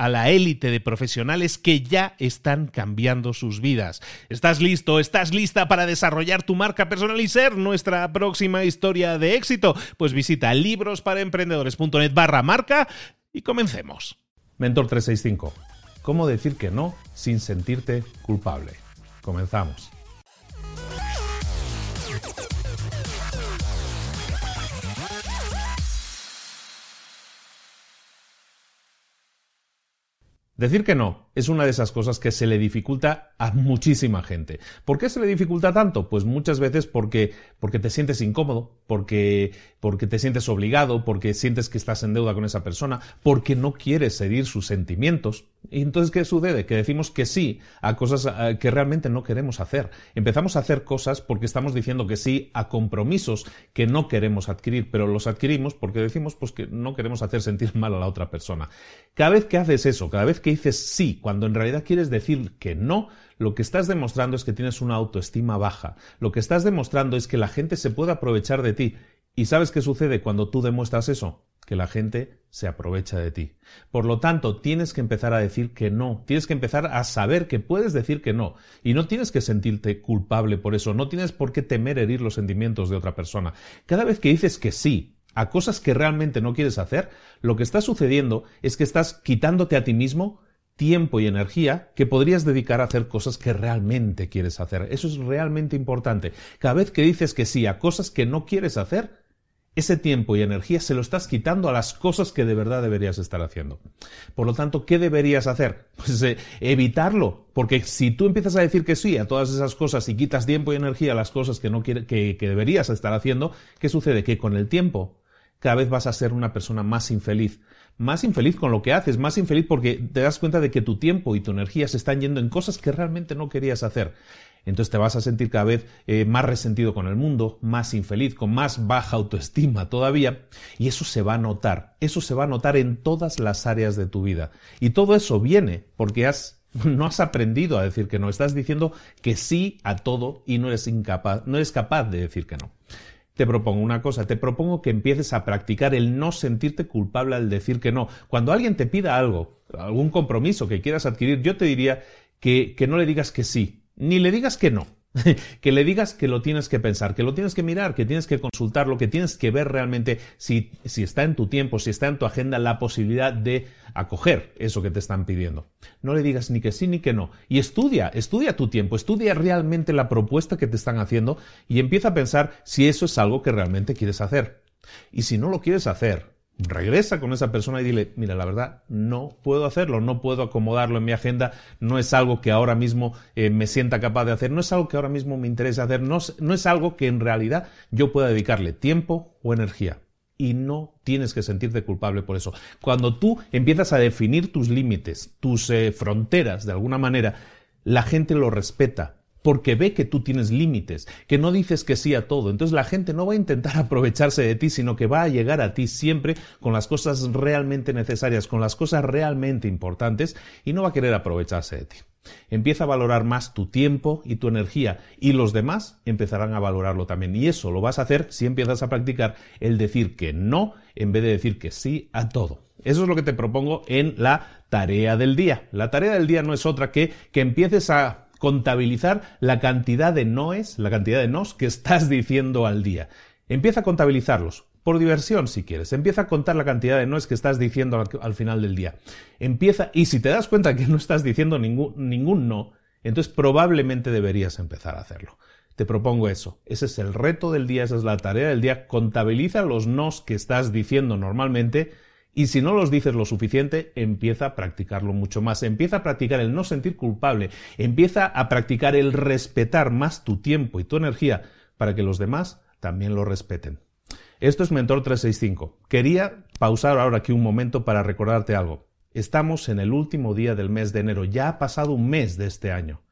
a la élite de profesionales que ya están cambiando sus vidas. ¿Estás listo? ¿Estás lista para desarrollar tu marca personal y ser nuestra próxima historia de éxito? Pues visita librosparaemprendedores.net barra marca y comencemos. Mentor 365. ¿Cómo decir que no sin sentirte culpable? Comenzamos. Decir que no es una de esas cosas que se le dificulta a muchísima gente. ¿Por qué se le dificulta tanto? Pues muchas veces porque, porque te sientes incómodo, porque, porque te sientes obligado, porque sientes que estás en deuda con esa persona, porque no quieres herir sus sentimientos. Entonces, ¿qué sucede? Que decimos que sí a cosas eh, que realmente no queremos hacer. Empezamos a hacer cosas porque estamos diciendo que sí a compromisos que no queremos adquirir, pero los adquirimos porque decimos pues, que no queremos hacer sentir mal a la otra persona. Cada vez que haces eso, cada vez que dices sí, cuando en realidad quieres decir que no, lo que estás demostrando es que tienes una autoestima baja. Lo que estás demostrando es que la gente se puede aprovechar de ti. ¿Y sabes qué sucede cuando tú demuestras eso? Que la gente se aprovecha de ti. Por lo tanto, tienes que empezar a decir que no. Tienes que empezar a saber que puedes decir que no. Y no tienes que sentirte culpable por eso. No tienes por qué temer herir los sentimientos de otra persona. Cada vez que dices que sí, a cosas que realmente no quieres hacer, lo que está sucediendo es que estás quitándote a ti mismo tiempo y energía que podrías dedicar a hacer cosas que realmente quieres hacer. Eso es realmente importante. Cada vez que dices que sí a cosas que no quieres hacer, ese tiempo y energía se lo estás quitando a las cosas que de verdad deberías estar haciendo. Por lo tanto, ¿qué deberías hacer? Pues eh, evitarlo, porque si tú empiezas a decir que sí a todas esas cosas y quitas tiempo y energía a las cosas que no que, que deberías estar haciendo, ¿qué sucede? Que con el tiempo cada vez vas a ser una persona más infeliz, más infeliz con lo que haces, más infeliz porque te das cuenta de que tu tiempo y tu energía se están yendo en cosas que realmente no querías hacer. Entonces te vas a sentir cada vez eh, más resentido con el mundo, más infeliz, con más baja autoestima todavía, y eso se va a notar, eso se va a notar en todas las áreas de tu vida. Y todo eso viene porque no has aprendido a decir que no, estás diciendo que sí a todo y no eres incapaz, no eres capaz de decir que no te propongo una cosa, te propongo que empieces a practicar el no sentirte culpable al decir que no. Cuando alguien te pida algo, algún compromiso que quieras adquirir, yo te diría que, que no le digas que sí, ni le digas que no. que le digas que lo tienes que pensar, que lo tienes que mirar, que tienes que consultarlo, que tienes que ver realmente si, si está en tu tiempo, si está en tu agenda la posibilidad de acoger eso que te están pidiendo. No le digas ni que sí ni que no. Y estudia, estudia tu tiempo, estudia realmente la propuesta que te están haciendo y empieza a pensar si eso es algo que realmente quieres hacer. Y si no lo quieres hacer, regresa con esa persona y dile, mira, la verdad, no puedo hacerlo, no puedo acomodarlo en mi agenda, no es algo que ahora mismo eh, me sienta capaz de hacer, no es algo que ahora mismo me interesa hacer, no, no es algo que en realidad yo pueda dedicarle tiempo o energía. Y no tienes que sentirte culpable por eso. Cuando tú empiezas a definir tus límites, tus eh, fronteras de alguna manera, la gente lo respeta porque ve que tú tienes límites, que no dices que sí a todo. Entonces la gente no va a intentar aprovecharse de ti, sino que va a llegar a ti siempre con las cosas realmente necesarias, con las cosas realmente importantes y no va a querer aprovecharse de ti. Empieza a valorar más tu tiempo y tu energía y los demás empezarán a valorarlo también. Y eso lo vas a hacer si empiezas a practicar el decir que no en vez de decir que sí a todo. Eso es lo que te propongo en la tarea del día. La tarea del día no es otra que que empieces a contabilizar la cantidad de noes, la cantidad de nos que estás diciendo al día. Empieza a contabilizarlos. Por diversión, si quieres. Empieza a contar la cantidad de noes que estás diciendo al, final del día. Empieza, y si te das cuenta que no estás diciendo ningún, ningún no, entonces probablemente deberías empezar a hacerlo. Te propongo eso. Ese es el reto del día, esa es la tarea del día. Contabiliza los nos que estás diciendo normalmente y si no los dices lo suficiente, empieza a practicarlo mucho más. Empieza a practicar el no sentir culpable. Empieza a practicar el respetar más tu tiempo y tu energía para que los demás también lo respeten. Esto es Mentor 365. Quería pausar ahora aquí un momento para recordarte algo. Estamos en el último día del mes de enero. Ya ha pasado un mes de este año.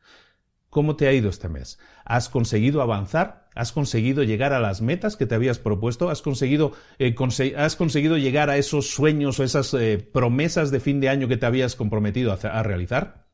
¿Cómo te ha ido este mes? ¿Has conseguido avanzar? ¿Has conseguido llegar a las metas que te habías propuesto? ¿Has conseguido, eh, has conseguido llegar a esos sueños o esas eh, promesas de fin de año que te habías comprometido a, realizar?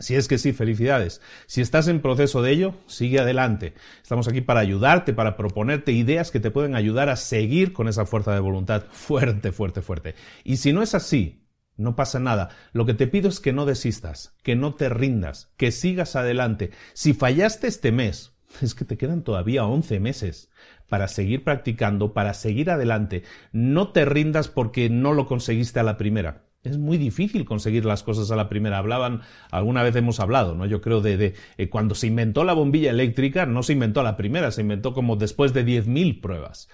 Si es que sí, felicidades. Si estás en proceso de ello, sigue adelante. Estamos aquí para ayudarte, para proponerte ideas que te pueden ayudar a seguir con esa fuerza de voluntad fuerte, fuerte, fuerte. Y si no es así, no pasa nada. Lo que te pido es que no desistas, que no te rindas, que sigas adelante. Si fallaste este mes, es que te quedan todavía 11 meses para seguir practicando, para seguir adelante. No te rindas porque no lo conseguiste a la primera. Es muy difícil conseguir las cosas a la primera. Hablaban, alguna vez hemos hablado, ¿no? Yo creo de, de eh, cuando se inventó la bombilla eléctrica, no se inventó a la primera, se inventó como después de 10.000 pruebas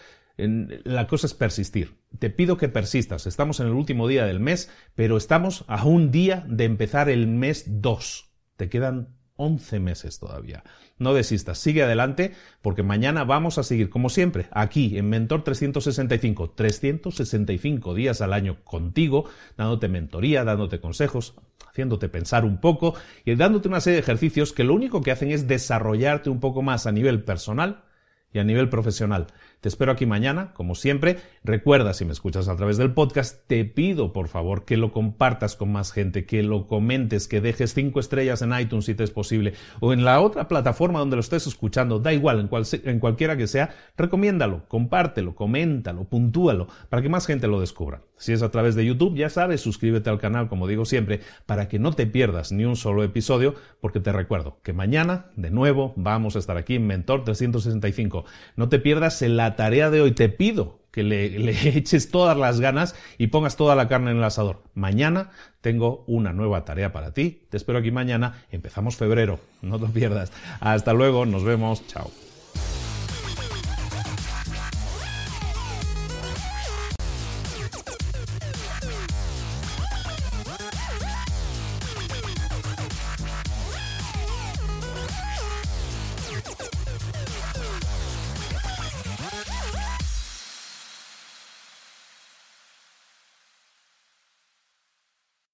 la cosa es persistir. Te pido que persistas. Estamos en el último día del mes, pero estamos a un día de empezar el mes 2. Te quedan 11 meses todavía. No desistas, sigue adelante porque mañana vamos a seguir como siempre aquí en Mentor 365, 365 días al año contigo, dándote mentoría, dándote consejos, haciéndote pensar un poco y dándote una serie de ejercicios que lo único que hacen es desarrollarte un poco más a nivel personal y a nivel profesional. Te espero aquí mañana, como siempre. Recuerda, si me escuchas a través del podcast, te pido por favor que lo compartas con más gente, que lo comentes, que dejes cinco estrellas en iTunes si te es posible, o en la otra plataforma donde lo estés escuchando, da igual, en, en cualquiera que sea, recomiéndalo, compártelo, coméntalo, puntúalo, para que más gente lo descubra. Si es a través de YouTube, ya sabes, suscríbete al canal, como digo siempre, para que no te pierdas ni un solo episodio, porque te recuerdo que mañana, de nuevo, vamos a estar aquí en Mentor 365. No te pierdas el tarea de hoy. Te pido que le, eches todas las ganas y pongas toda la carne en el asador. Mañana tengo una nueva tarea para ti. Te espero aquí mañana. Empezamos febrero. No te pierdas. Hasta luego. Nos vemos. Chao.